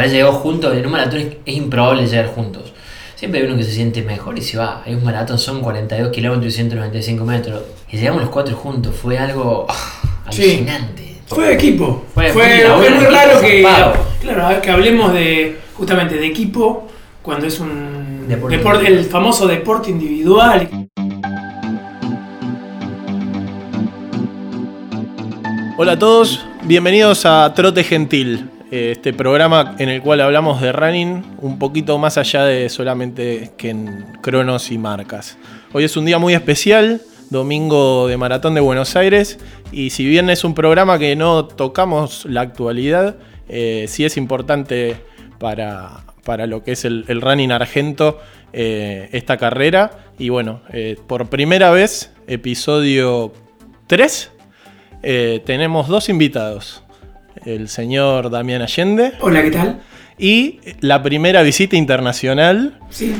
haber llegado juntos, en un maratón es, es improbable llegar juntos. Siempre hay uno que se siente mejor y se va. Hay un maratón, son 42 kilómetros y 195 metros. Y llegamos los cuatro juntos, fue algo ah, Sí. alucinante. Fue de equipo. Fue- Fue, muy raro que, claro, que hablemos de justamente de equipo cuando es un Deporte deporte, el famoso deporte individual. Hola a todos, bienvenidos a Trote Gentil, este programa en el cual hablamos de running un poquito más allá de solamente que en cronos y marcas. Hoy es un día muy especial, domingo de Maratón de Buenos Aires, y si bien es un programa que no tocamos la actualidad, eh, sí es importante para, para lo que es el, running argento eh, esta carrera. Y bueno, eh, por primera vez, episodio 3, eh, tenemos dos invitados. El señor Damián Allende Hola, ¿qué tal? y la primera visita internacional Sí,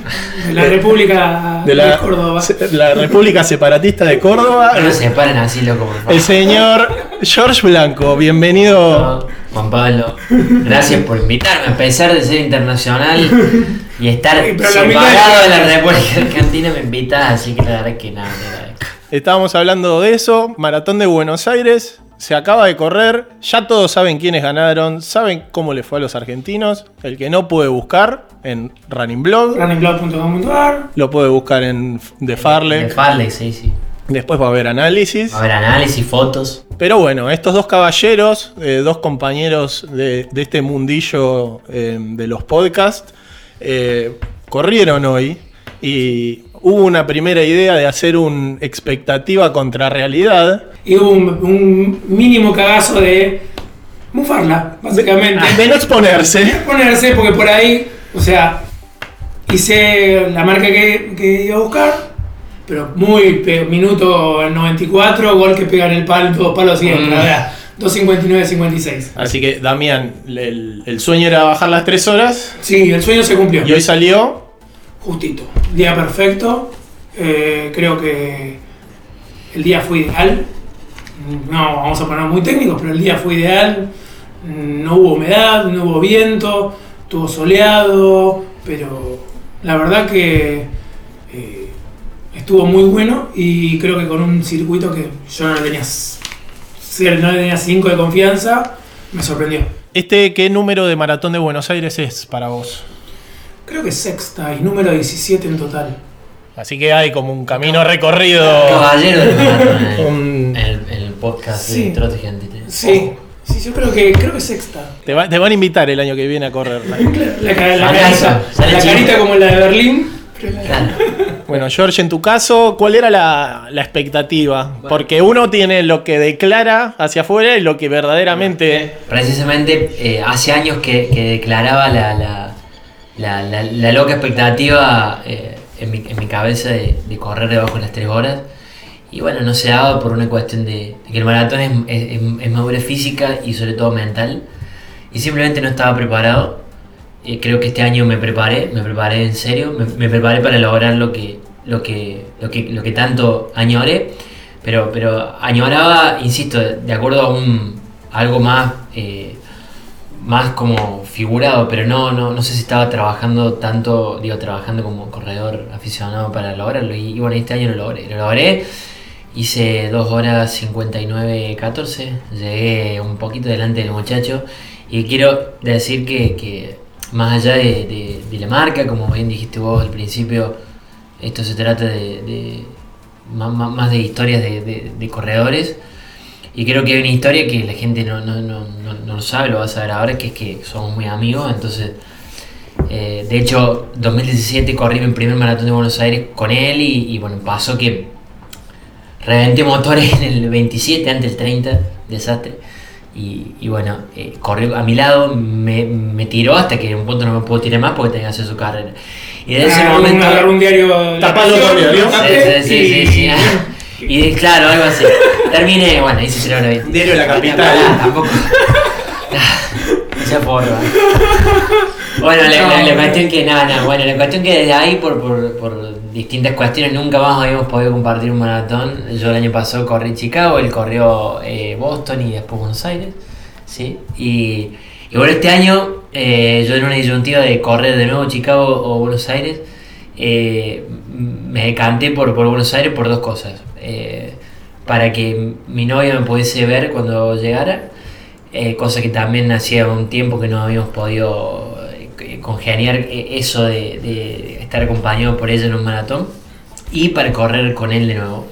de la República de Córdoba. la República Separatista de Córdoba. No se paren así, loco, por favor. El señor George Blanco, bienvenido. Juan Pablo, gracias por invitarme, a pesar de ser internacional y estar separado de la República Argentina, me invitas, así que la verdad es que nada, agradezco. Estábamos hablando de eso, Maratón de Buenos Aires, se acaba de correr, ya todos saben quiénes ganaron, saben cómo le fue a los argentinos, el que no puede buscar en Running Blog, runningblog.com.ar lo puede buscar en The Farley, De Farley, sí, sí. después va a haber análisis. Va a haber análisis, fotos. Pero bueno, estos dos caballeros, eh, dos compañeros de, de este mundillo eh, de los podcasts, eh, corrieron hoy y hubo una primera idea de hacer un expectativa contra realidad. y hubo un, un mínimo cagazo de mufarla, básicamente. De no exponerse. ponerse porque por ahí, o sea, hice la marca que, que iba a buscar, pero muy minuto 94, gol que pega en el palo, todo palo siempre, Mm. la verdad. 2.59.56. Así que, Damián, el, el sueño era bajar las tres horas Sí, el sueño se cumplió. y hoy salió. Justito. Día perfecto. Eh, creo que el día fue ideal. No vamos a poner muy técnicos, pero el día fue ideal. No hubo humedad, no hubo viento, estuvo soleado, pero la verdad que eh, estuvo muy bueno y creo que con un circuito que yo no le tenía, no tenía 5 de confianza, me sorprendió. Este, ¿Qué número de Maratón de Buenos Aires es para vos? Creo que sexta y número 17 en total. Así que hay como un camino recorrido. Caballero del maratón el, el podcast Sí. de Trote Gente. Sí, sí, yo creo que creo que sexta. Te, va- te van a invitar el año que viene a correr. La, la Fracaso, carita, la carita como la de Berlín. pero la-. Bueno, George, en tu caso, ¿cuál era la, la expectativa? Porque uno tiene lo que declara hacia afuera y lo que verdaderamente... Precisamente eh, hace años que, que declaraba la, la, la, la- la loca expectativa eh, en, mi, en mi cabeza de, de correr debajo de las tres horas. Y bueno, no se daba por una cuestión de, de que el maratón es, es, es- madurez física y sobre todo mental. Y simplemente no estaba preparado. Eh, creo que este año me preparé, me preparé en serio, me, me preparé para lograr lo que, lo que, lo que, lo que tanto añoré. Pero, pero añoraba, insisto, de acuerdo a un algo más, eh, más como figurado, pero no, no, no sé si estaba trabajando tanto, digo, trabajando como corredor aficionado para lograrlo. Y, y bueno, este año lo logré. Lo logré, hice 2 horas 59, 14, llegué un poquito delante del muchacho. Y quiero decir que, que más allá de, de- de la marca, como bien dijiste vos al principio, esto se trata de, de más, más- de historias de corredores. Y creo que hay una historia que la gente no, no, no, no, no lo sabe, lo va a saber ahora, que es que somos muy amigos. Entonces, eh, de hecho, 2017 corrí mi primer maratón de Buenos Aires con él y, y bueno, pasó que reventé motores en el 27, antes del 30, desastre. Y, y bueno, eh, corrió a mi lado, me, me tiró hasta que en un punto no me puedo tirar más porque tenía que hacer su carrera. Y de ese un- momento... agarró un diario. diario. lo Sí, sí, sí, sí, sí. Y claro, algo así. Terminé, bueno, hice tres horas veinte. Diario la capital. Ah, Tampoco. Esa forma. Bueno, la, la, la cuestión que, nada, nada, bueno, la cuestión que desde ahí, por, por, por distintas cuestiones, nunca más habíamos podido compartir un maratón. Yo el año pasado corrí Chicago, él corrió eh, Boston y después Buenos Aires, ¿sí? Y, y bueno, este año eh, yo en una disyuntiva de correr de nuevo Chicago o Buenos Aires, eh, me decanté por, por Buenos Aires por dos cosas. Eh, para que mi novia me pudiese ver cuando llegara, eh, cosa que también hacía un tiempo que no habíamos podido eh, congeniar eh, eso de, de estar acompañado por ella en un maratón y para correr con él de nuevo.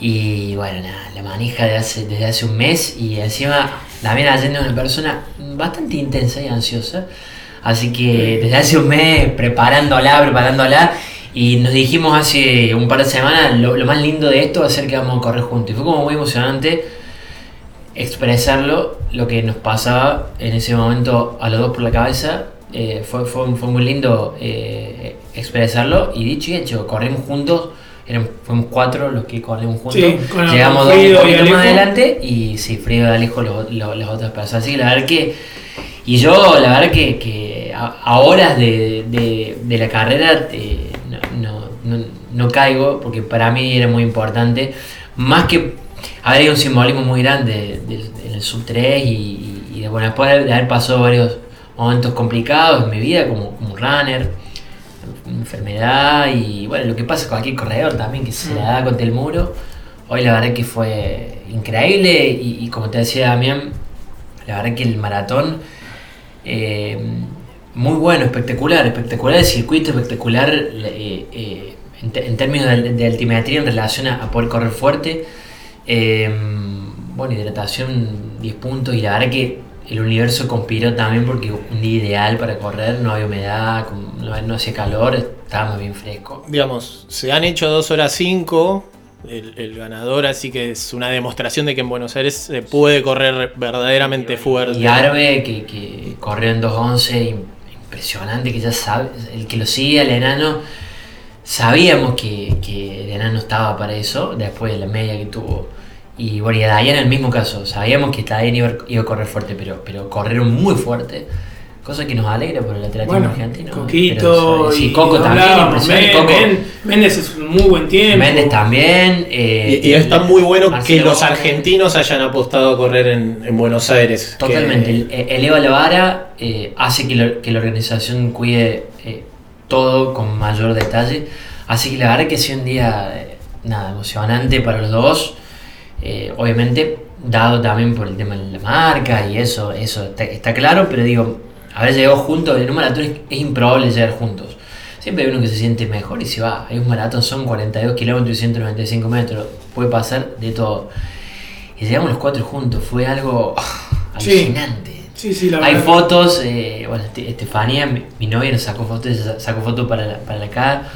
Y bueno, nada, la manija de hace, desde hace un mes y encima también es una persona bastante intensa y ansiosa. Así que desde hace un mes preparándola, preparándola. Y nos dijimos hace un par de semanas, lo, lo más lindo de esto va a ser que vamos a correr juntos. Y fue como muy emocionante expresarlo, lo que nos pasaba en ese momento a los dos por la cabeza. Eh, fue, fue, fue muy lindo eh, expresarlo y dicho y hecho, corrimos juntos. Fuimos cuatro los que corrimos juntos. Sí, con Llegamos dos un poquito más adelante y sí, Frido y Alejo los, los- las otras personas. Así que la verdad que. Y yo, la verdad que, que a, a horas de, de- de la carrera eh, no, caigo, porque para mí era muy importante. Más que. Habría un simbolismo muy grande en el sub 3 y, de- bueno, después de haber pasado varios momentos complicados en mi vida como, como runner, enfermedad y bueno, lo que pasa con cualquier corredor también que se la da contra el muro. Hoy la verdad que fue increíble y, y como te decía Damián, la verdad que el maratón eh, muy bueno, espectacular, espectacular el circuito, espectacular eh, eh, en, en términos de, de altimetría en relación a, a poder correr fuerte. Eh, bueno, hidratación 10 puntos y la verdad que el universo conspiró también porque un día ideal para correr, no había humedad, no, no hacía calor, estábamos bien fresco. Digamos, se han hecho 2 horas 5. El, el ganador, así que es una demostración de que en Buenos Aires se puede correr verdaderamente fuerte. Y Arbe, que, que corrió en 2.11, im- impresionante, que ya sabe, el que lo sigue, el enano, sabíamos que, que el enano estaba para eso, después de la media que tuvo. Y bueno, y a en el mismo caso, sabíamos que Dayan iba, iba a correr fuerte, pero, pero corrieron muy fuerte, cosa que nos alegra por el atletismo Bueno, argentino. Coquito Pero, sí, y Coco también, hablábamos, impresionante. Men- Coco, Men- Méndez es un muy buen tiempo. Méndez también. eh, Y, y está muy bueno que los argentinos hayan apostado a correr en, en Buenos Aires. que- Totalmente. El- Eleva la vara, eh, hace que, lo- que la organización cuide eh, todo con mayor detalle. Así que la verdad que ha sido un día eh, nada, emocionante para los dos. Eh, obviamente, dado también por el tema de la marca y eso, eso está, está claro, pero digo, haber llegado juntos, en un maratón es, es improbable llegar juntos. Siempre hay uno que se siente mejor y se va. Hay un maratón, son 42 kilómetros y 195 metros. Puede pasar de todo. Y llegamos los cuatro juntos. Fue algo ah, alucinante. Sí, sí, la Hay verdad. fotos, eh, bueno, Este- Estefanía, mi, mi novia, nos sacó fotos, sacó fotos para la, para la cara,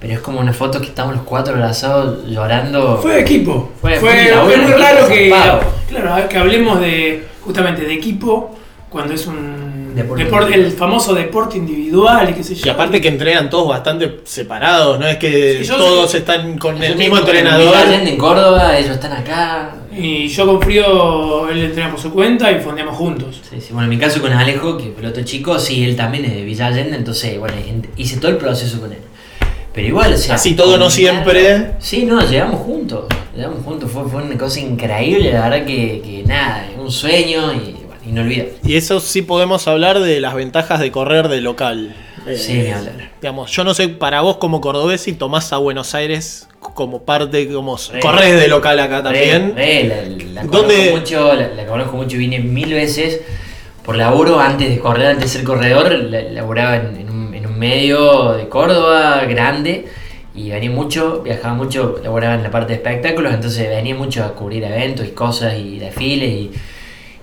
pero es como una foto que estamos los cuatro abrazados llorando. Fue de equipo. Fue- Fue, fue laburo muy raro que, claro, que hablemos de justamente de equipo cuando es un Deporte el famoso deporte individual y qué sé yo. Y aparte que entrenan todos bastante separados, no es que Sí, todos sé. están con el mismo en entrenador. Villa Allende, en Córdoba, ellos están acá. Y yo con Frío, él entrena por su cuenta y fondeamos juntos. Sí, sí. Bueno, en mi caso con Alejo, que fue el otro chico, sí, él también es de Villa Allende, entonces, bueno, en- hice todo el proceso con él. Pero igual, o sea. Así todo no siempre. Sí, no, llegamos juntos. Llegamos juntos, fue, fue una cosa increíble, la verdad que, que nada, un sueño y inolvidable. Y eso sí podemos hablar de las ventajas de correr de local. Sí, Eh, hablar. Digamos, yo no sé para vos como cordobés si tomás a Buenos Aires como parte, como Re. corres de local acá también. Re, re, la, la ¿Dónde- conozco mucho, la, la conozco mucho, vine mil veces por laburo antes de correr, antes de ser corredor, la- laburaba en, en un, en un medio de Córdoba grande y venía mucho, viajaba mucho, laburaba en la parte de espectáculos, entonces venía mucho a cubrir eventos y cosas y desfiles y,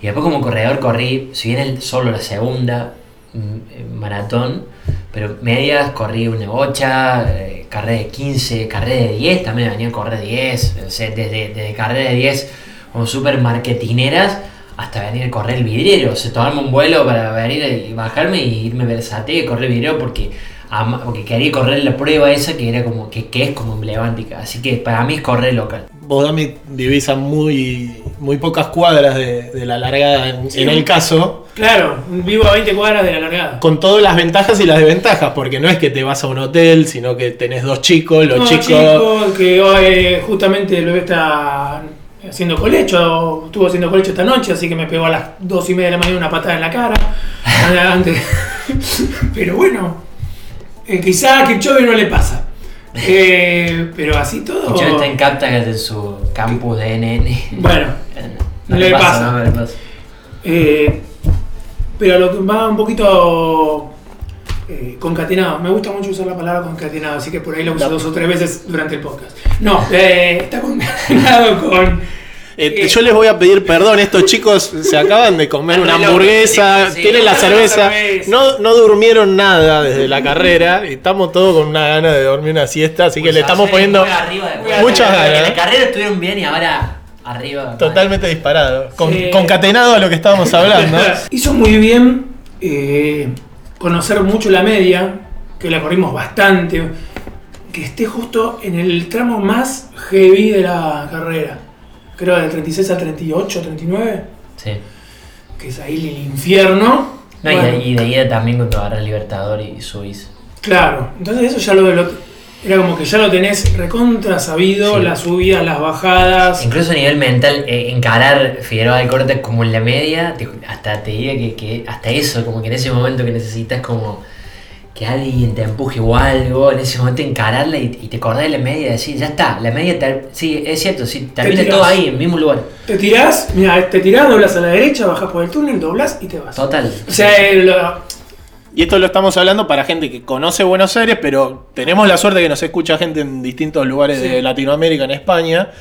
y después como corredor corrí, si bien el- solo la segunda mm, eh, maratón, pero medias corrí una bocha, eh, carrera de 15, carrera de 10, también venía a correr 10, o sea, desde, desde carrera de 10 como súper marketineras hasta venir a correr el vidriero, o sea, tomarme un vuelo para venir y bajarme y irme a y correr el vidriero porque, porque quería correr la prueba esa que era como que, que es como emblemática, así que para mí es correr local. Vos, Dami, vivís a muy, muy pocas cuadras de, de la largada en, Sí. en el caso, Claro, vivo a 20 cuadras de la largada. con todas las ventajas y las desventajas, porque no es que te vas a un hotel, sino que tenés dos chicos, los No, chicos... chico, que hoy justamente el bebé está haciendo colecho, estuvo haciendo colecho esta noche, así que me pegó a las 2 y media de la mañana una patada en la cara. Pero bueno, eh, quizá a Kipchoge no le pasa. Eh, pero así todo. Yo está en Captagat en su campus de NN. Bueno, no, no le le pasa, pasa. no le pasa. Eh, pero lo que va un poquito eh, concatenado. Me gusta mucho usar la palabra concatenado, así que por ahí lo uso No. dos o tres veces durante el podcast. No, eh, está concatenado con. Eh, yo les voy a pedir perdón, estos chicos se acaban de comer una hamburguesa, sí, tienen la cerveza, cerveza. no, no durmieron nada desde la carrera y estamos todos con una gana de dormir una siesta, así que le estamos poniendo muchas En ganas, la ¿eh? carrera estuvieron bien y ahora arriba. totalmente con- Sí. concatenado a lo que estábamos hablando. Hizo muy bien eh, conocer mucho la media, que la corrimos bastante, que esté justo en el tramo más heavy de la carrera. Creo del 36 al 38, 39, Sí. que es ahí el infierno. No, y, Bueno, de, y de ida también cuando agarras Libertador y subís. Claro, entonces eso ya lo, lo- era como que ya lo tenés recontra sabido, Sí. las subidas, las bajadas. Incluso a nivel mental, eh, encarar Figueroa de Corte como en la media, te- hasta te diría que, que hasta eso, como que en ese momento que necesitas como que alguien te empuje o algo, en ese momento encararla y, y te acordás de la media y decir, ya está, la media, ter- sí, es cierto, sí, termina todo ahí, en el mismo lugar. Te tirás, mira, te tirás, doblas a la derecha, bajás por el túnel, doblas y te vas. Total. O sea, Y esto lo estamos hablando para gente que conoce Buenos Aires, pero tenemos la suerte que nos escucha gente en distintos lugares Sí. de Latinoamérica, en España,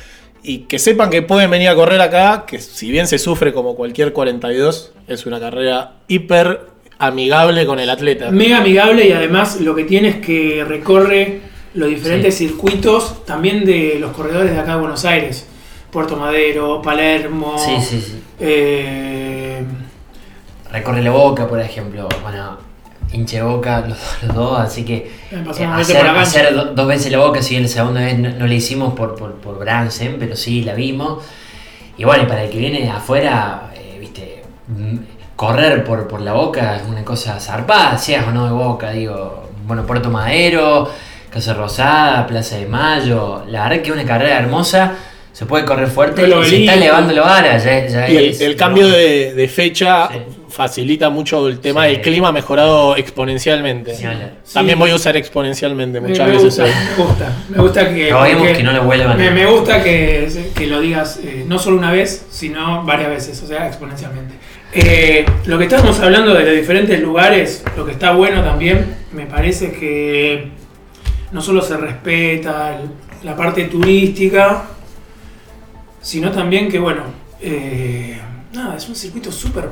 y que sepan que pueden venir a correr acá, que si bien se sufre como cualquier 42, es una carrera hiper amigable con el atleta. mega amigable y además lo que tiene es que recorre los diferentes circuitos también de los corredores de acá de Buenos Aires. Puerto Madero, Palermo. Sí, sí, sí. eh, Recorre la boca, por ejemplo. Bueno, hinche boca los, los dos, así que eh, hacer, hacer do- dos veces la boca, si bien la segunda vez no, no la hicimos por, por, por Bransen, pero sí la vimos. Y bueno, y para el que viene de afuera, eh, viste, mm, correr por, por la boca es una cosa zarpada, seas o no de boca, digo. Bueno, Puerto Madero, Casa Rosada, Plaza de Mayo, la verdad que es una carrera hermosa. Se puede correr fuerte y se está elevando la vara. Ya, ya Y el, es- el cambio de, de fecha Sí. facilita mucho el tema Sí. del clima mejorado exponencialmente. También Sí. voy a usar exponencialmente me, muchas me veces. gusta, hoy. me gusta, me gusta que. Porque que no lo vuelvan Me, a- me gusta que, que lo digas eh, no solo una vez, sino varias veces, o sea, exponencialmente. Eh, lo que estábamos hablando de los diferentes lugares, lo que está bueno también, me parece que no solo se respeta la parte turística, sino también que, bueno, eh, nada, es un circuito súper,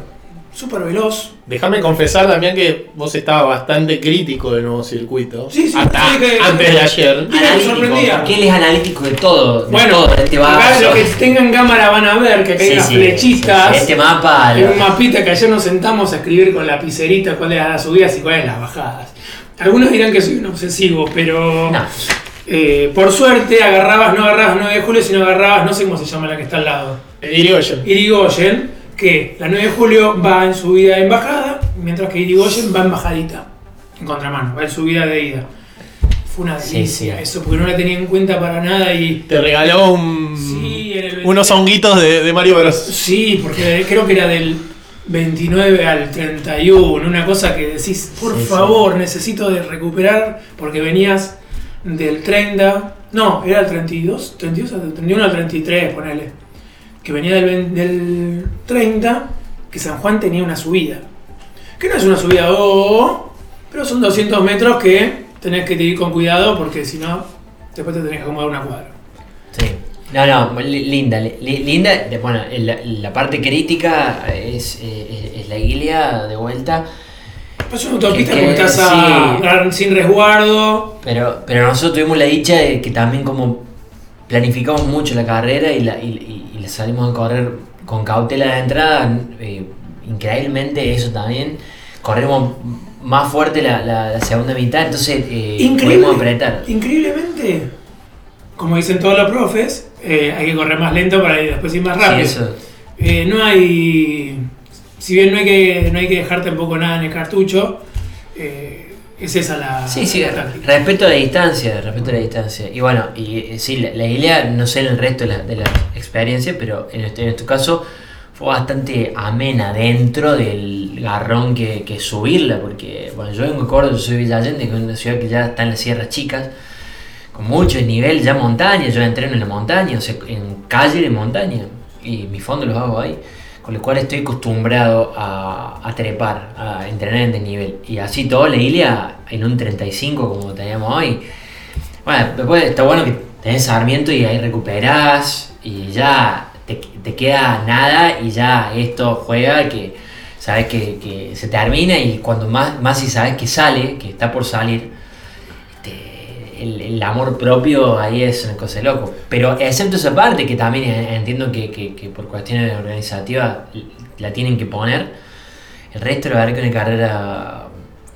súper veloz. Déjame confesar también que vos estabas bastante crítico del nuevo circuito. Sí, sí, hasta sí, que- antes de ayer. Analítico, sorprendía. porque él es analítico de todo. De Bueno, todo, de este acá los que tengan cámara van a ver que acá hay Sí, unas sí, flechitas. sí, Este mapa. Hay lo- un mapita que ayer nos sentamos a escribir con lapicerita cuáles eran las subidas y cuáles las bajadas. Algunos dirán que soy un obsesivo, pero No, eh, por suerte agarrabas, no agarrabas 9 de julio, sino agarrabas, no sé cómo se llama la que está al lado, Irigoyen. Irigoyen, que la 9 de julio va en subida en bajada, mientras que Irigoyen va en bajadita, en contramano, va en subida de ida. Fue una Sí, delicia sí. eso, porque no la tenía en cuenta para nada y... Te regaló un- Sí, el unos honguitos de, de Mario Bros. Sí, porque creo que era del 29 al 31, una cosa que decís, por Sí, sí. favor, necesito de recuperar, porque venías del 30, no, era el 32, 32 al 31 al 33, ponele, que venía del, del 30, que San Juan tenía una subida, que no es una subida, oh, pero son 200 metros que tenés que ir con cuidado, porque si no, después te tenés que acomodar una cuadra. sí. No, no, li- linda. li- li- linda. Bueno, la, la parte crítica es, eh, es, es la guilia de vuelta. Es una autopista Que- porque estás a- sin resguardo. Pero, pero nosotros tuvimos la dicha de que también como planificamos mucho la carrera y la, y, la salimos a correr con cautela de entrada, eh, increíblemente eso también, corremos más fuerte la, la- la segunda mitad, entonces eh, Increíble, apretar. increíblemente, como dicen todos los profes, eh, hay que correr más lento para ir después ir más Sí, rápido. eso. Eh, no hay. Si bien no hay que, no hay que dejar tampoco nada en el cartucho, es esa la, Sí, sí, la respeto a la distancia, respeto a la distancia. Y bueno, y eh, sí, la, la idea, no sé en el resto de la, de la experiencia, pero en este, en este caso fue bastante amena dentro del garrón que, que subirla, porque bueno, yo vengo de Córdoba, yo soy Villa Allende, que es una ciudad que ya está en las sierras chicas, con mucho nivel ya montaña, yo entreno en la montaña, o sea, en calle de montaña, y mi fondo los hago ahí, con lo cual estoy acostumbrado a, trepar, a entrenar en desnivel, y así todo la Ilia en un 35 como teníamos hoy. Bueno, después está bueno que tenés Sarmiento y ahí recuperás, y ya te, queda nada, y ya esto juega que sabes que, que se termina, y cuando más, más si sabes que sale, que está por salir, el, el amor propio ahí es una cosa de loco. Pero excepto esa parte, que también entiendo que, que- que por cuestiones organizativas la tienen que poner, el resto la verdad que una carrera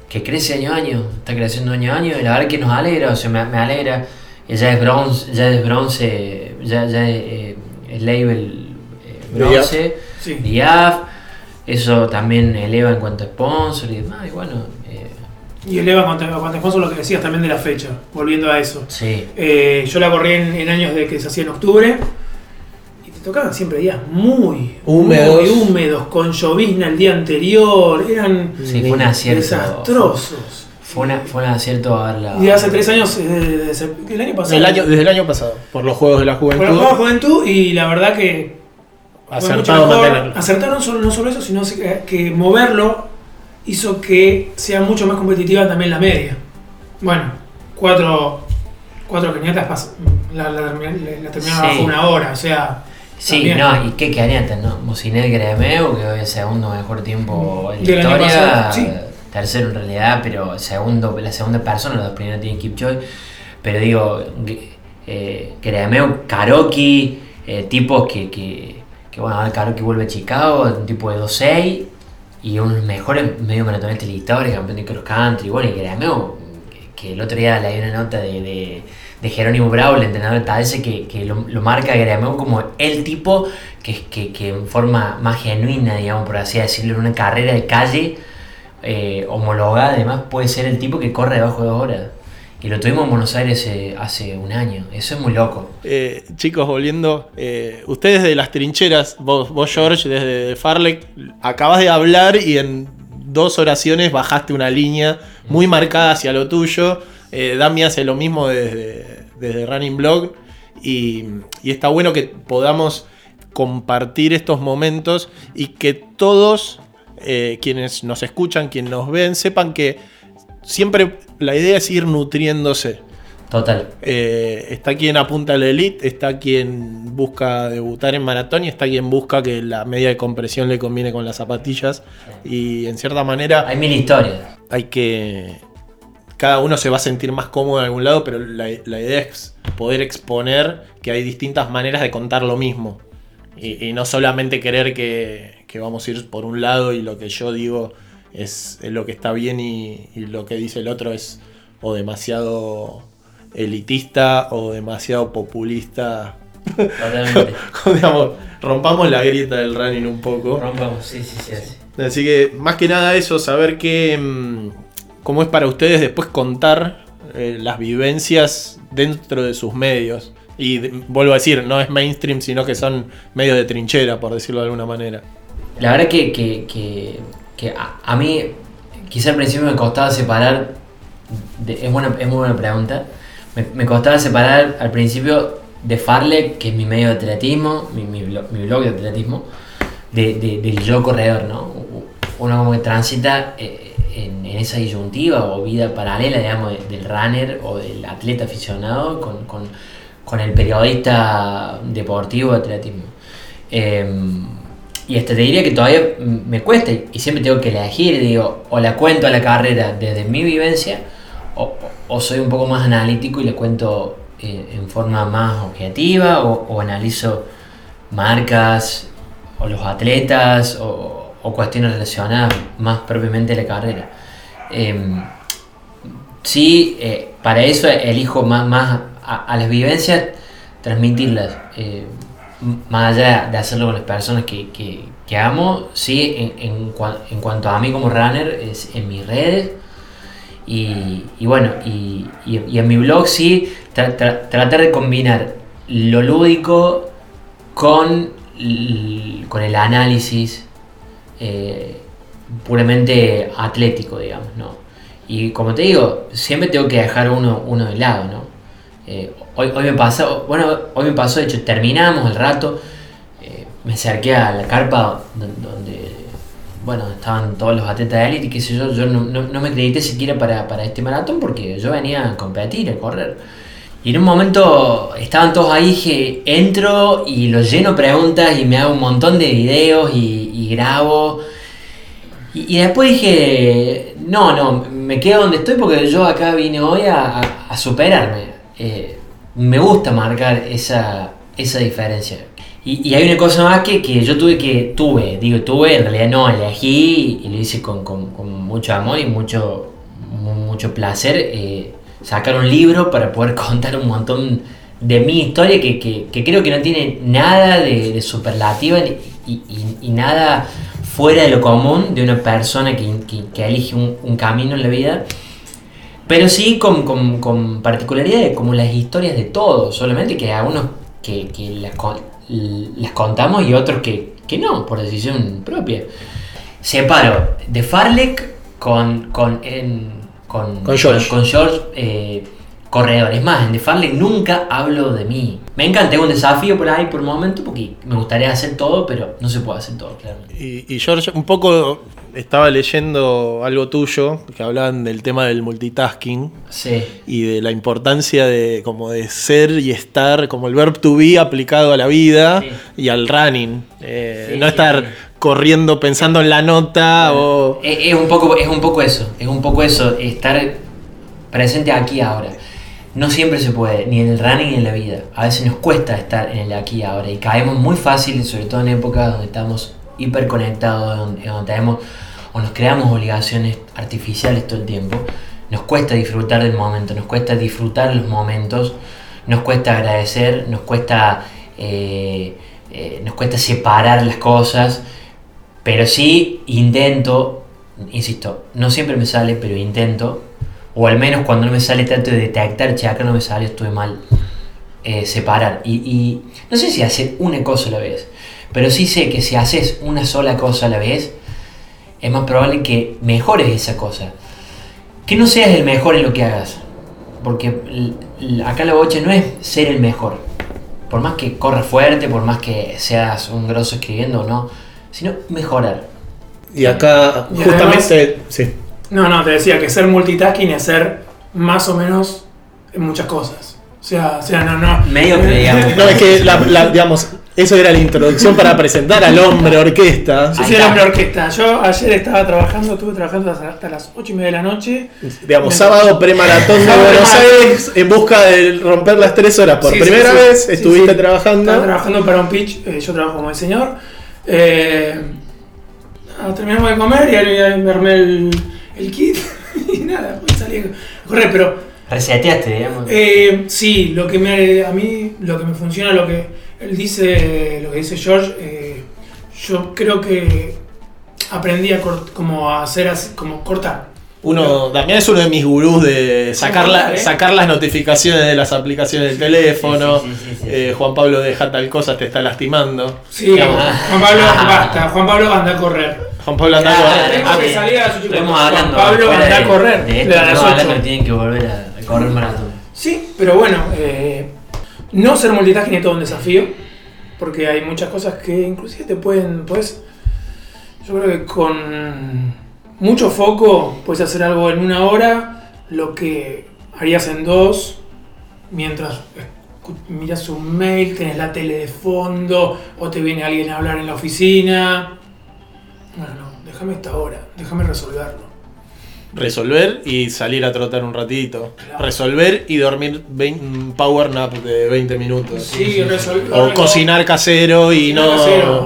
que crece año a año, está creciendo año a año, y la verdad que nos alegra, o sea, me, me alegra. Ya es bronce, ya es bronce, ya, ya es, eh, el label eh, bronce, Sí. DIAF, eso también eleva en cuanto a sponsor y demás, y bueno, Y eleva cuanto sponsor lo que decías también de la fecha, volviendo a eso. sí. Eh, yo la corrí en, en años de que se hacía en octubre y te tocaban siempre días muy Húmedos. muy húmedos, con llovizna el día anterior, eran Sí, fue un acierto. desastrosos. Fue, una- fue un acierto haberla. Y hace tres años, eh, desde el año pasado, El año, desde el año pasado, por los Juegos de la por la Juventud, Nueva Juventud y la verdad que acertado mejor. mantenerlo. Acertaron solo- no solo eso, sino que, que moverlo hizo que sea mucho más competitiva también la media. Bueno, cuatro, cuatro pas- la, la, termi- la terminaron Sí. bajo una hora, o sea. Sí, también. no, y qué cañata, ¿no? Mocinet Gremeo, que hoy es segundo mejor tiempo en la historia. pasado, sí. Tercero en realidad, pero segundo, la segunda persona, los dos primeros tienen Kipchoge. Pero digo, eh, Karoki, eh, tipos que, que, que, bueno, ahora Karoki vuelve a Chicago, un tipo de 2'6 y uno de mejores medio maratonistas de la historia, campeón de cross country. Bueno, y que, que el otro día leí una nota de, de, Jerónimo Bravo, el entrenador de Tadese, que, que lo, lo marca a Gremeo como el tipo que, que, que en forma más genuina, digamos, por así decirlo, en una carrera de calle eh, homologada, además, puede ser el tipo que corre debajo de dos horas. Y lo tuvimos en Buenos Aires eh, hace un año. Eso es muy loco. Eh, chicos, volviendo, eh, ustedes de las trincheras, vos, vos George, desde Farlek, acabas de hablar y en dos oraciones bajaste una línea muy marcada hacia lo tuyo. Dami hace lo mismo desde, desde Running Blog y, y está bueno que podamos compartir estos momentos y que todos eh, quienes nos escuchan, quienes nos ven, sepan que siempre la idea es ir nutriéndose. Total. Eh, está quien apunta a la elite, está quien busca debutar en maratón y está quien busca que la media de compresión le combine con las zapatillas. Y en cierta manera Hay mil historias. hay que. Cada uno se va a sentir más cómodo en algún lado, pero la, la idea es poder exponer que hay distintas maneras de contar lo mismo. Y, y no solamente querer que, que vamos a ir por un lado y lo que yo digo es, lo que está bien y, y lo que dice el otro es o demasiado elitista o demasiado populista. Totalmente. Digamos, rompamos la grieta del running un poco. Rompamos, sí, sí, sí. sí. Así que más que nada eso, saber qué, mm, cómo es para ustedes después contar eh, las vivencias dentro de sus medios. Y de- vuelvo a decir, no es mainstream, sino que son medios de trinchera, por decirlo de alguna manera. La verdad que, que, que, que a, a mí quizá al principio me costaba separar, de- es, buena, es muy buena pregunta, me, me costaba separar al principio de Farlek, que es mi medio de atletismo, mi, mi, blog, mi blog de atletismo, de, de- del yo corredor, ¿no? Uno como que transita eh, en, en esa disyuntiva o vida paralela, digamos, de- del runner o del atleta aficionado con, con, con el periodista deportivo de atletismo. Em, y hasta te diría que todavía me cuesta y siempre tengo que elegir, digo, o la cuento a la carrera desde mi vivencia, o, soy un poco más analítico y le cuento eh, en forma más objetiva, o, analizo marcas, o los atletas, o, cuestiones relacionadas más propiamente a la carrera. Em, sí, eh, para eso elijo más, más a, las vivencias, transmitirlas. eh, más allá de hacerlo con las personas que, que- que amo, sí, en, en en cuanto a mí como runner, es en mis redes. Y, y bueno, y, y- en mi blog sí, tra- tra- tratar de combinar lo lúdico con con el análisis eh, puramente atlético, digamos, ¿no? Y como te digo, siempre tengo que dejar uno, uno de lado, ¿no? Eh, hoy, hoy me pasó, bueno, hoy me pasó, de hecho, terminamos el rato, eh, me acerqué a la carpa don- donde, bueno, estaban todos los atletas de élite qué sé yo, yo no, no- no me acredité siquiera para, para este maratón porque yo venía a competir, a correr. Y en un momento estaban todos ahí, dije, entro y los lleno preguntas y me hago un montón de videos y, grabo. Y, después dije, no, no, me quedo donde estoy porque yo acá vine hoy a, a- a superarme. Eh, me gusta marcar esa, esa diferencia. Y, y hay una cosa más que, que yo tuve que, tuve, digo tuve, en realidad no, elegí y lo hice con, con- con mucho amor y mucho, mu- mucho placer. eh, sacar un libro para poder contar un montón de mi historia que, que- que creo que no tiene nada de, de superlativa y, y- y nada fuera de lo común de una persona que elige un, un camino en la vida. Pero sí con, con, con particularidades como las historias de todos, solamente que a unos que, que las, las contamos y otros que, que no, por decisión propia. Separo de Farlek con, con, en- con, Con George. con George, eh, corredor. Es más, en The Farlek nunca hablo de mí. Me encanta, tengo un desafío por ahí por un momento porque me gustaría hacer todo, pero no se puede hacer todo, claramente. Y, y George, un poco estaba leyendo algo tuyo, que hablaban del tema del multitasking Sí. y de la importancia de como de ser y estar, como el verb to be aplicado a la vida Sí. y al running. Eh, Sí, no estar corriendo pensando en la nota o... Es, es un poco, es un poco eso, es un poco eso, estar presente aquí ahora. No siempre se puede, ni en el running ni en la vida. A veces nos cuesta estar en el aquí y ahora y caemos muy fácil, sobre todo en épocas donde estamos hiperconectados, donde, donde tenemos o nos creamos obligaciones artificiales todo el tiempo. Nos cuesta disfrutar del momento, nos cuesta disfrutar los momentos, nos cuesta agradecer, nos cuesta, eh, eh, nos cuesta separar las cosas. Pero sí intento, insisto, no siempre me sale, pero intento, o al menos cuando no me sale trato de detectar, che, acá no me sale, estuve mal, eh, separar. Y, y no sé si hacer una cosa a la vez, pero sí sé que si haces una sola cosa a la vez, es más probable que mejores esa cosa. Que no seas el mejor en lo que hagas, porque acá la bocha no es ser el mejor. Por más que corras fuerte, por más que seas un grosso escribiendo o no, sino mejorar. Y acá Y justamente... sí. No, no, te decía que ser multitasking es ser más o menos en muchas cosas. O sea, o sea, no, no. Medio que digamos. No, es que, la- la- digamos, eso era la introducción para presentar al hombre orquesta. Yo soy el hombre orquesta. Yo ayer estaba trabajando, estuve trabajando hasta, las 8 y media de la noche. Digamos, sábado premaratón de Buenos. Aires en busca de romper las tres horas. Por Sí, primera sí. vez estuviste sí. trabajando. Estaba trabajando para un pitch, eh, yo trabajo como diseñador. Eh, ah, terminamos de comer y ahí me armé el, el kit y nada, pues salí a correr, pero Reseteaste, digamos. eh, sí, lo que me, a mí lo que me funciona, lo que él dice, lo que dice George, eh, yo creo que aprendí a cort- como a hacer así, como cortar. Uno, Damián es uno de mis gurús de sacar, la- ¿eh? sacar las notificaciones de las aplicaciones del teléfono. Sí, sí, sí, sí, sí. Eh, Juan Pablo deja tal cosa, te está lastimando. Sí, Juan Pablo, basta, Juan Pablo anda a correr. Juan Pablo anda Claro, Ah, que salir a las Estuvimos cuarto. hablando. Pablo anda a correr, De esto, las hablando que tienen que volver a, correr maratón. Sí, pero bueno, eh, no ser multitasking es todo un desafío, porque hay muchas cosas que inclusive te pueden, pues, yo creo que con mucho foco puedes hacer algo en una hora, lo que harías en dos, mientras miras un mail, tenés la tele de fondo, o te viene alguien a hablar en la oficina. Bueno, no, déjame esta hora, déjame resolverlo. Resolver y salir a trotar un ratito. Claro. Resolver y dormir un power nap de 20 minutos. Sí, resolver. O cocinar casero y no.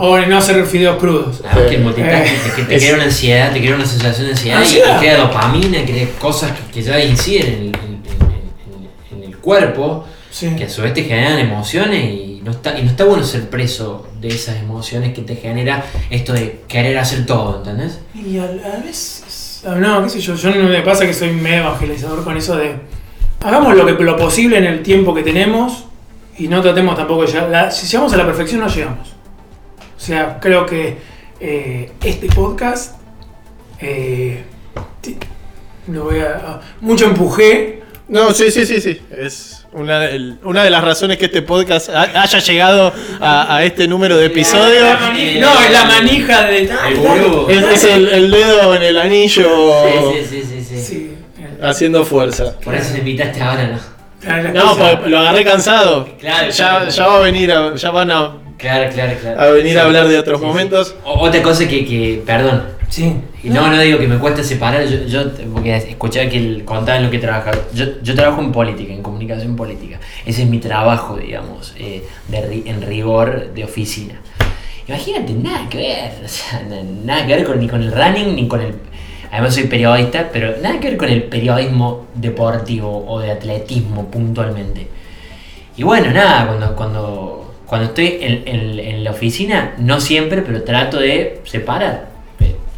O no hacer fideos crudos. Claro, que el multitasking Eh, te, que te es- crea una ansiedad, te crea una sensación de ansiedad, y- Ansiedad. y crea dopamina, crea cosas que, que ya inciden en, el- en- en- en- en el cuerpo, Sí. que a su vez te generan emociones y no, está, y no está bueno ser preso de esas emociones que te genera esto de querer hacer todo, ¿entendés? Y a la vez, ah, no, qué sé yo, yo no me pasa que soy medio evangelizador con eso de hagamos lo que lo posible en el tiempo que tenemos y no tratemos tampoco de llegar, la- si llegamos a la perfección no llegamos. sea, creo que eh, este podcast eh, lo voy a, mucho empujé. No, sí, sí, sí, sí. Es una, del- una de las razones que este podcast ha- haya llegado a, a este número de episodios. No, es la manija de. Gurú. Es, es el, el dedo en el anillo Sí, sí, sí, sí, sí. Sí, haciendo fuerza. Por eso te invitaste ahora, ¿no? la- la No, pues lo agarré cansado. Claro, ya, claro. ya va a venir, a- ya van a, Claro, claro, claro. a venir a hablar de otros momentos. O- Otra cosa que, que perdón, Sí. No, no digo que me cuesta separar, yo, yo porque escuchaba que él contaba en lo que trabaja. Yo, yo trabajo en política, en comunicación política. Ese es mi trabajo, digamos, eh, en rigor de oficina. Imagínate, nada que ver, o sea, na- nada que ver ni con el running, ni con el... Además soy periodista, pero nada que ver con el periodismo deportivo o de atletismo puntualmente. Y bueno, nada, cuando, cuando, cuando estoy en, en- en la oficina, no siempre, pero trato de separar.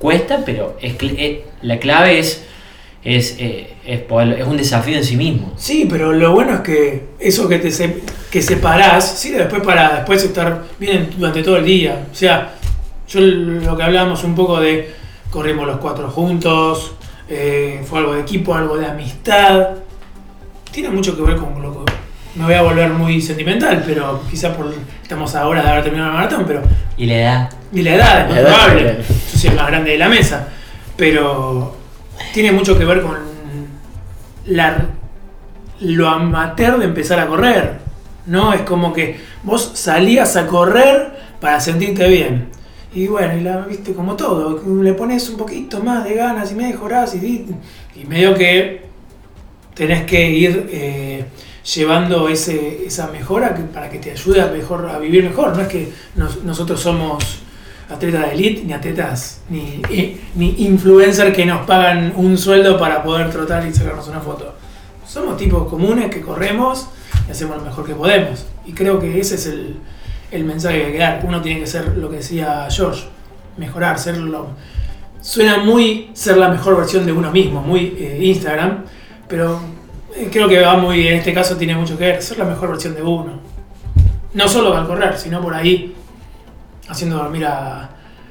Cuesta, pero es, eh, la clave es, es, eh, es un desafío en sí mismo. Sí, pero lo bueno es que eso que te se- que separás, sirve después para después estar bien durante todo el día. O sea, yo lo que hablábamos un poco de corrimos los cuatro juntos, eh, fue algo de equipo, algo de amistad. Tiene mucho que ver con lo que. Me voy a volver muy sentimental, pero quizá por estamos ahora de haber terminado el maratón, pero Y la edad. y la edad es La más edad, probable. claro. Yo soy el más grande de la mesa. Pero tiene mucho que ver con la, lo amateur de empezar a correr. ¿No? Es como que vos salías a correr para sentirte bien. Y bueno, y la viste como todo. Le pones un poquito más de ganas y mejorás y, y medio que tenés que ir eh, llevando ese, esa mejora para que te ayude a, vivir mejor. No es que nos- nosotros somos atletas de elite, ni atletas, ni, eh, ni influencers que nos pagan un sueldo para poder trotar y sacarnos una foto. Somos tipos comunes que corremos y hacemos lo mejor que podemos. Y creo que ese es el, el mensaje que hay que dar. Uno tiene que ser lo que decía George, mejorar, ser lo... Suena muy ser la mejor versión de uno mismo, muy eh, Instagram, pero creo que va muy, en este caso tiene mucho que ver, ser la mejor versión de uno. No solo al correr, sino por ahí haciendo dormir a-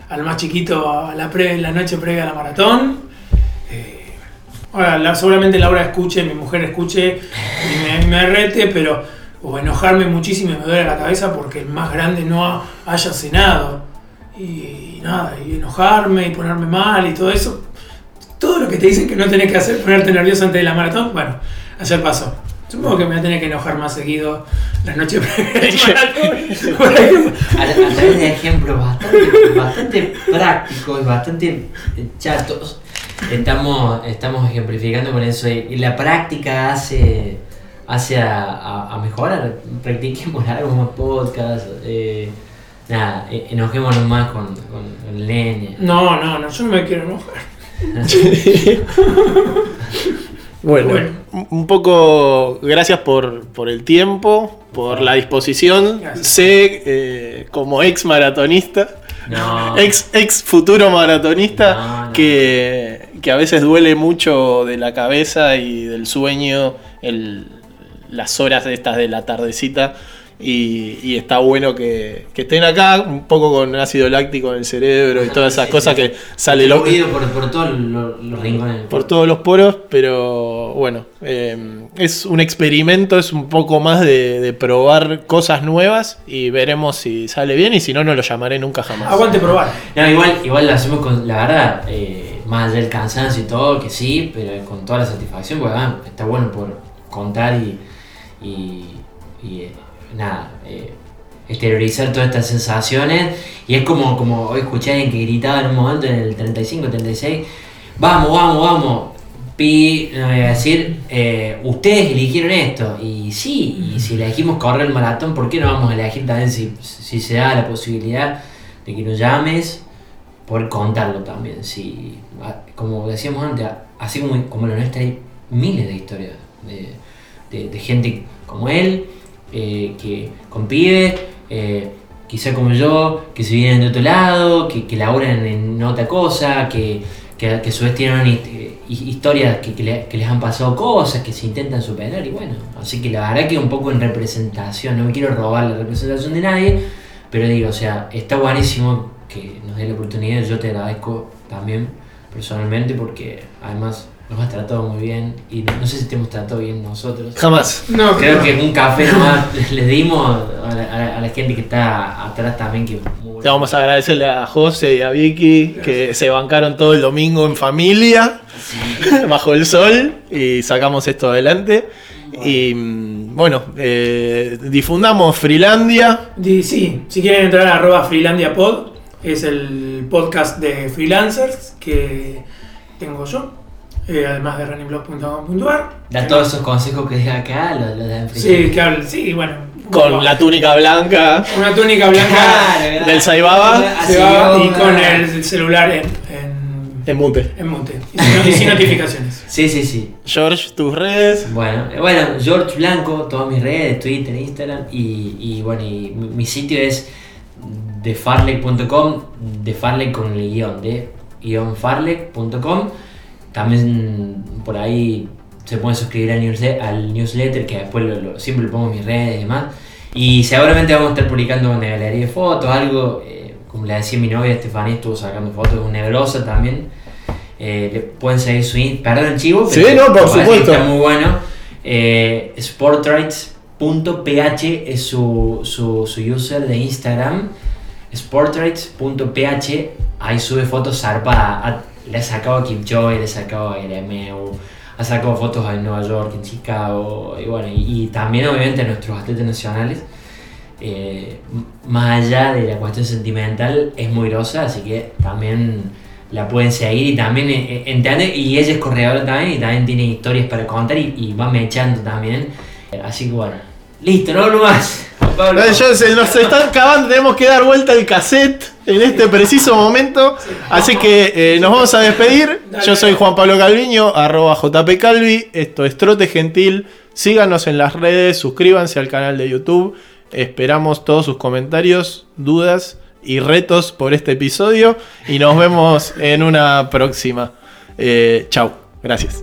al más chiquito a la, pre- la noche previa a la maratón. Eh, ahora, la- seguramente Laura escuche, mi mujer escuche y me, me rete, pero o enojarme muchísimo y me duele la cabeza porque el más grande no ha- haya cenado. Y, nada, y enojarme y ponerme mal y todo eso. Todo lo que te dicen que no tenés que hacer, ponerte nervioso antes de la maratón, bueno, ayer pasó. Supongo que me voy a tener que enojar más seguido la noche a A, través de ejemplos bastante, bastante prácticos y bastante eh, chatos, estamos, estamos ejemplificando con eso. Y y la práctica hace, hace a, a- a mejorar. Practiquemos algo más podcast. eh, nada, eh, enojémonos más con, con, nene. No, no, no, yo no me quiero enojar. Bueno, Bueno. un- poco gracias por, por el tiempo, por la disposición. Gracias. Sé, eh, como ex maratonista, No. ex, ex futuro maratonista, No, no. Que, que a veces duele mucho de la cabeza y del sueño el- las horas estas de la tardecita. Y, y está bueno que, que estén acá, un poco con ácido láctico en el cerebro y todas esas Sí, cosas sí. que sale loco por, por todos los, los rincones. por todos los poros, pero bueno, eh, es un experimento, es un poco más de, de probar cosas nuevas y veremos si sale bien y si no, no lo llamaré nunca jamás. Aguante probar. No, igual, igual lo hacemos con, la verdad, eh, más allá del cansancio y todo, que sí, pero con toda la satisfacción, porque ah, está bueno por contar y, y, y, eh, nada, eh, exteriorizar todas estas sensaciones. Y es como, como hoy escuché a alguien que gritaba en un momento en el 35, 36, vamos, vamos, vamos. Pi, no voy a decir, eh, ustedes eligieron esto. Y sí, y si elegimos correr el maratón, ¿por qué no vamos a elegir también si, si se da la posibilidad de que nos llames? Poder contarlo también. Si, como decíamos antes, así como, como lo nuestro hay miles de historias de, de- de gente como él, eh, que con pibes, eh, quizá como yo, que se vienen de otro lado, que, que laburan en otra cosa, que, que, a su vez tienen eh, historias que, que les han pasado cosas, que se intentan superar y bueno, así que la verdad que un poco en representación, no me quiero robar la representación de nadie, Pero digo, o sea, está buenísimo que nos dé la oportunidad, yo te agradezco también personalmente porque además nos has tratado muy bien y no, no sé si te hemos tratado bien nosotros. Jamás. No, Creo no. que un café nomás le dimos a la, a la- a la gente que está atrás también que muy vamos a agradecerle a José y a Vicky que se bancaron todo el domingo en familia, bajo el sol, y sacamos esto adelante. Y mm, bueno, eh, difundamos Freelandia. Di- sí, si quieren entrar a arroba freelandiapod, es el podcast de freelancers que tengo yo, eh, además de runningblog.com.ar. Da todos esos consejos que deja acá, los lo da en Sí, que habla- sí, bueno. Con la túnica blanca Una túnica blanca Claro, del Saibaba y con el celular en, en, en mute. en mute y sin, notificaciones. Sí, sí, sí. George, tus redes. Bueno, eh, bueno, George Blanco, todas mis redes, Twitter, Instagram y, y bueno, y mi, mi sitio es defarlek.com, defarlek con el guion, de guion farlek.com. También por ahí se pueden suscribir al newsletter, al newsletter que después lo- lo- siempre lo pongo en mis redes y demás. Y seguramente vamos a estar publicando una galería de fotos, algo, eh, como le decía mi novia Estefanía, estuvo sacando fotos, una grosa también. Eh, le pueden seguir su Instagram, perdón chivo, Sí, no, por supuesto. Está muy bueno. Eh, Sportrights.ph es su, su, su user de Instagram. Sportrights.ph, ahí sube fotos zarpa. Le ha sacado a Kipchoge, le ha sacado a Eremeu, ha sacado fotos en Nueva York, en Chicago, y bueno, y, y también obviamente a nuestros atletas nacionales. Eh, más allá de la cuestión sentimental, es muy grosa, así que también la pueden seguir y también eh, eh, y ella es corredora también y también tiene historias para contar y, y va mechando también. Así que bueno, listo, no hablo más. Pablo. Eh, yo- se nos están acabando, tenemos que dar vuelta el cassette en este preciso momento. Así que eh, nos vamos a despedir. Yo soy Juan Pablo Calviño, arroba JP Calvi. Esto es Trote Gentil. Síganos en las redes, suscríbanse al canal de YouTube. Esperamos todos sus comentarios, dudas y retos por este episodio. Y nos vemos en una próxima. Eh, chau, gracias.